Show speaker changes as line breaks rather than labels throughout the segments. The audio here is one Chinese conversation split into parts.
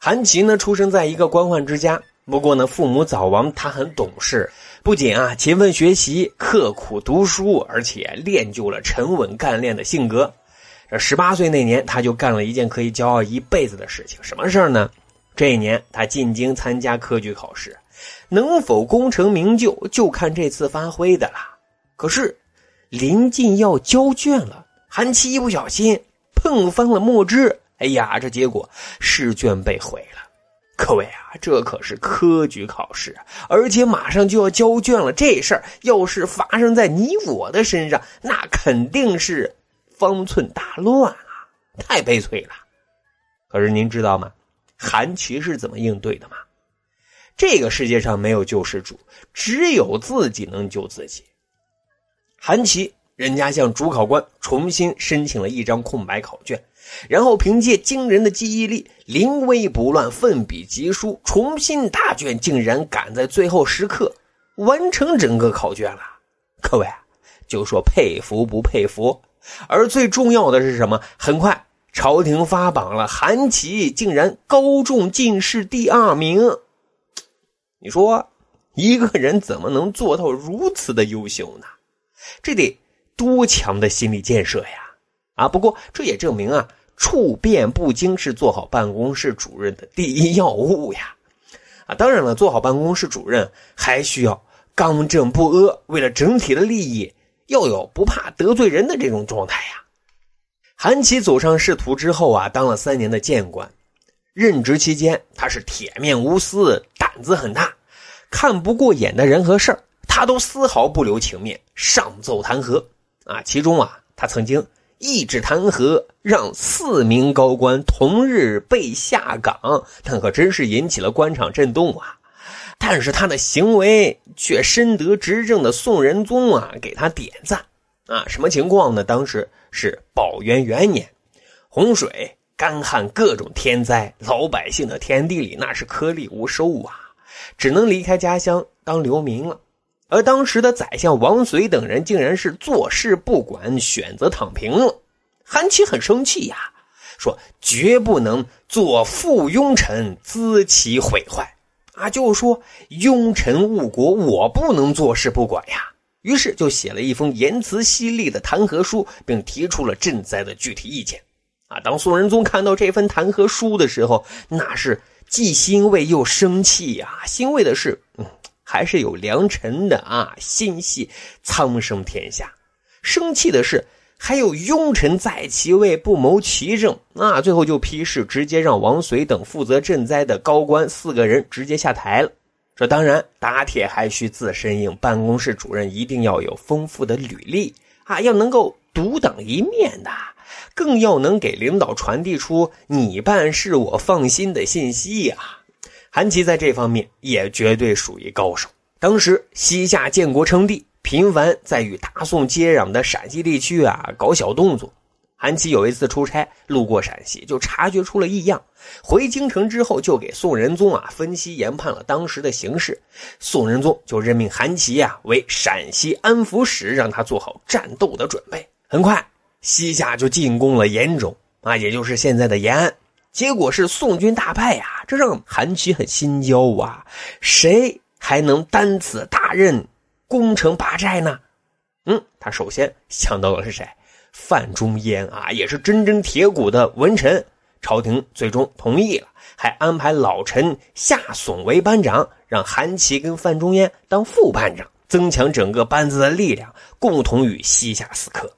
韩琦呢，出生在一个官宦之家，不过呢，父母早亡，他很懂事，不仅啊勤奋学习、刻苦读书，而且练就了沉稳干练的性格。这十八岁那年，他就干了一件可以骄傲一辈子的事情，什么事儿呢？这一年，他进京参加科举考试，能否功成名就，就看这次发挥的了。可是，临近要交卷了，韩琦一不小心碰翻了墨汁。哎呀，这结果试卷被毁了。各位啊，这可是科举考试，而且马上就要交卷了。这事儿要是发生在你我的身上，那肯定是方寸大乱啊，太悲催了。可是您知道吗？韩琦是怎么应对的吗？这个世界上没有救世主，只有自己能救自己。韩琦，人家向主考官重新申请了一张空白考卷。然后凭借惊人的记忆力，临危不乱，奋笔疾书，重新答卷，竟然赶在最后时刻完成整个考卷了。各位，就说佩服不佩服？而最重要的是什么？很快朝廷发榜了，韩琦竟然高中进士第二名。你说一个人怎么能做到如此的优秀呢？这得多强的心理建设呀！啊，不过这也证明啊。处变不惊是做好办公室主任的第一要务呀！啊，当然了，做好办公室主任还需要刚正不阿，为了整体的利益，要有不怕得罪人的这种状态呀。韩琦走上仕途之后啊，当了三年的谏官，任职期间他是铁面无私，胆子很大，看不过眼的人和事，他都丝毫不留情面，上奏弹劾啊。其中啊，他曾经。一纸弹劾，让四名高官同日被下岗，那可真是引起了官场震动啊！但是他的行为却深得执政的宋仁宗啊给他点赞啊！什么情况呢？当时是宝元元年，洪水、干旱各种天灾，老百姓的田地里那是颗粒无收啊，只能离开家乡当流民了。而当时的宰相王绥等人竟然是坐视不管，选择躺平了。韩琦很生气呀，说绝不能做附庸臣，资其毁坏。啊，就是说庸臣误国，我不能坐视不管呀。于是就写了一封言辞犀利的弹劾书，并提出了赈灾的具体意见。啊，当宋仁宗看到这份弹劾书的时候，那是既欣慰又生气呀。欣慰的是，嗯。还是有良臣的啊，心系苍生天下。生气的是，还有庸臣在其位不谋其政啊。最后就批示，直接让王绥等负责赈灾的高官四个人直接下台了。这当然打铁还需自身硬，办公室主任一定要有丰富的履历啊，要能够独当一面的，更要能给领导传递出“你办事我放心”的信息呀。韩琦在这方面也绝对属于高手。当时西夏建国称帝，频繁在与大宋接壤的陕西地区啊搞小动作。韩琦有一次出差路过陕西，就察觉出了异样。回京城之后，就给宋仁宗啊分析研判了当时的形势。宋仁宗就任命韩琦啊为陕西安抚使，让他做好战斗的准备。很快，西夏就进攻了延州啊，也就是现在的延安。结果是宋军大败呀，这让韩琦很心焦啊！谁还能担此大任，攻城拔寨呢？嗯，他首先想到的是谁？范仲淹啊，也是真正铁骨的文臣。朝廷最终同意了，还安排老臣夏竦为班长，让韩琦跟范仲淹当副班长，增强整个班子的力量，共同与西夏死磕。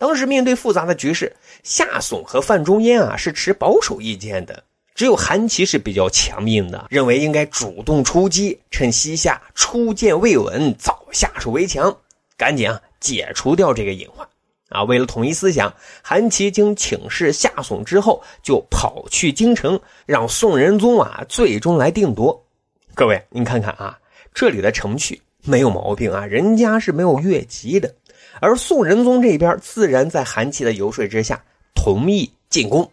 当时面对复杂的局势，夏竦和范仲淹啊是持保守意见的，只有韩琦是比较强硬的，认为应该主动出击，趁西夏初建未稳，早下手为强，赶紧啊解除掉这个隐患。啊，为了统一思想，韩琦经请示夏竦之后，就跑去京城，让宋仁宗啊最终来定夺。各位，您看看啊，这里的程序没有毛病啊，人家是没有越级的。而宋仁宗这边自然在韩琦的游说之下同意进攻，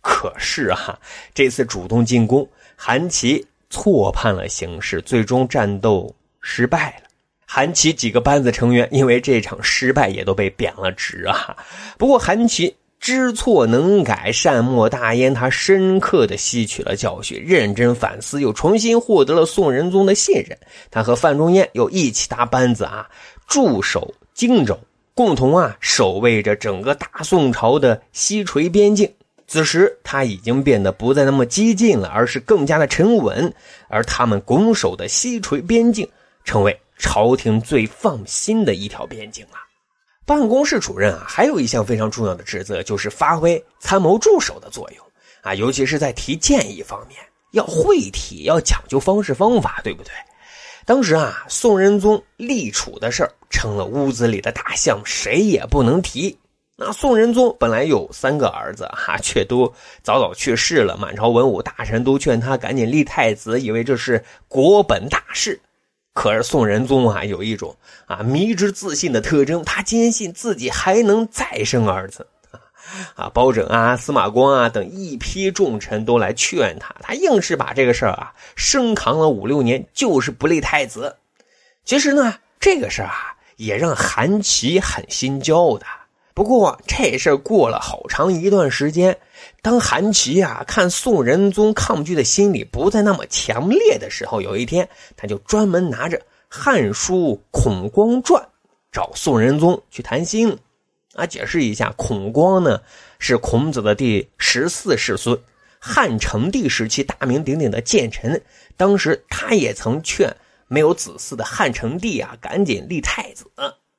可是啊，这次主动进攻，韩琦错判了形势，最终战斗失败了。韩琦几个班子成员因为这场失败也都被贬了职啊。不过韩琦知错能改，善莫大焉。他深刻的吸取了教训，认真反思，又重新获得了宋仁宗的信任。他和范仲淹又一起搭班子啊，驻守荆州，共同啊守卫着整个大宋朝的西陲边境。此时他已经变得不再那么激进了，而是更加的沉稳。而他们拱手的西陲边境，成为朝廷最放心的一条边境了。办公室主任啊，还有一项非常重要的职责，就是发挥参谋助手的作用啊，尤其是在提建议方面，要会提，要讲究方式方法，对不对？当时啊，宋仁宗立储的事儿成了屋子里的大象，谁也不能提。那宋仁宗本来有三个儿子哈，却都早早去世了，满朝文武大臣都劝他赶紧立太子，以为这是国本大事。可是宋仁宗啊，有一种啊迷之自信的特征，他坚信自己还能再生儿子啊！包拯啊、司马光啊等一批重臣都来劝他，他硬是把这个事儿啊生扛了五六年，就是不立太子。其实呢，这个事儿啊也让韩琦很心焦的。不过这事儿过了好长一段时间，当韩琦啊看宋仁宗抗拒的心理不再那么强烈的时候，有一天他就专门拿着《汉书·孔光传》找宋仁宗去谈心。啊，解释一下，孔光呢是孔子的第十四世孙，汉成帝时期大名鼎鼎的谏臣。当时他也曾劝没有子嗣的汉成帝啊赶紧立太子。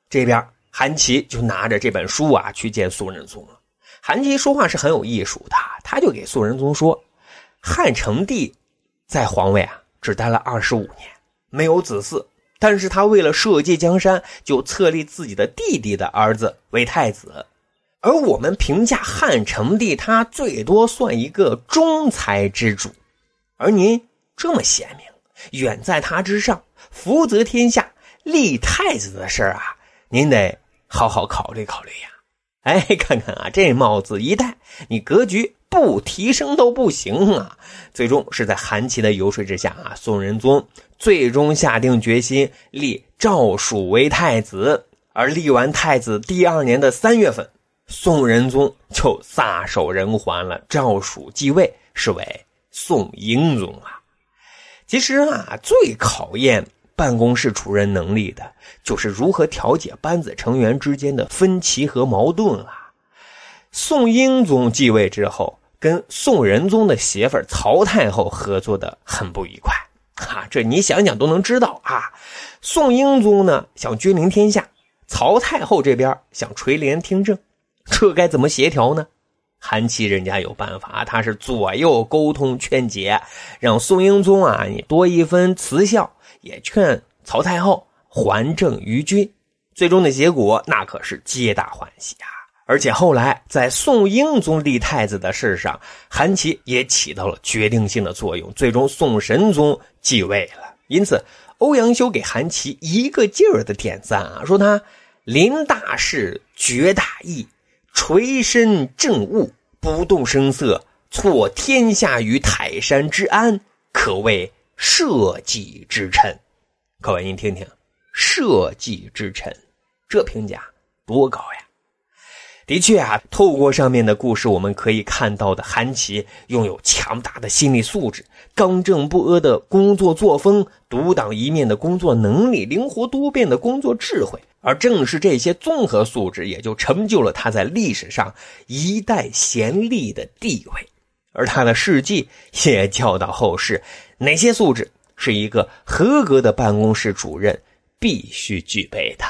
这边。韩琦就拿着这本书啊去见宋仁宗了。韩琦说话是很有艺术的，他就给宋仁宗说：“汉成帝在皇位啊只待了二十五年，没有子嗣，但是他为了社稷江山，就册立自己的弟弟的儿子为太子。而我们评价汉成帝，他最多算一个中才之主，而您这么贤明，远在他之上，福泽天下，立太子的事儿啊，您得。”好好考虑考虑呀！哎，看看啊，这帽子一戴，你格局不提升都不行啊！最终是在韩琦的游说之下啊，宋仁宗最终下定决心立赵曙为太子。而立完太子第二年的三月份，宋仁宗就撒手人寰了，赵曙继位，是为宋英宗啊。其实啊，最考验。办公室主任能力的，就是如何调解班子成员之间的分歧和矛盾了。宋英宗继位之后，跟宋仁宗的媳妇曹太后合作的很不愉快啊！这你想想都能知道啊。宋英宗呢想君临天下，曹太后这边想垂帘听政，这该怎么协调呢？韩琦人家有办法，他是左右沟通劝解，让宋英宗啊你多一分慈孝。也劝曹太后还政于君，最终的结果那可是皆大欢喜啊！而且后来在宋英宗立太子的事上，韩琦也起到了决定性的作用，最终宋神宗继位了。因此，欧阳修给韩琦一个劲儿的点赞啊，说他临大事决大义，垂身政务，不动声色，挫天下于泰山之安，可谓。社稷之臣，各位您听听，社稷之臣，这评价多高呀！的确啊，透过上面的故事，我们可以看到的韩琦拥有强大的心理素质、刚正不阿的工作作风、独当一面的工作能力、灵活多变的工作智慧，而正是这些综合素质，也就成就了他在历史上一代贤吏的地位。而他的事迹也教导后世，哪些素质是一个合格的办公室主任必须具备的。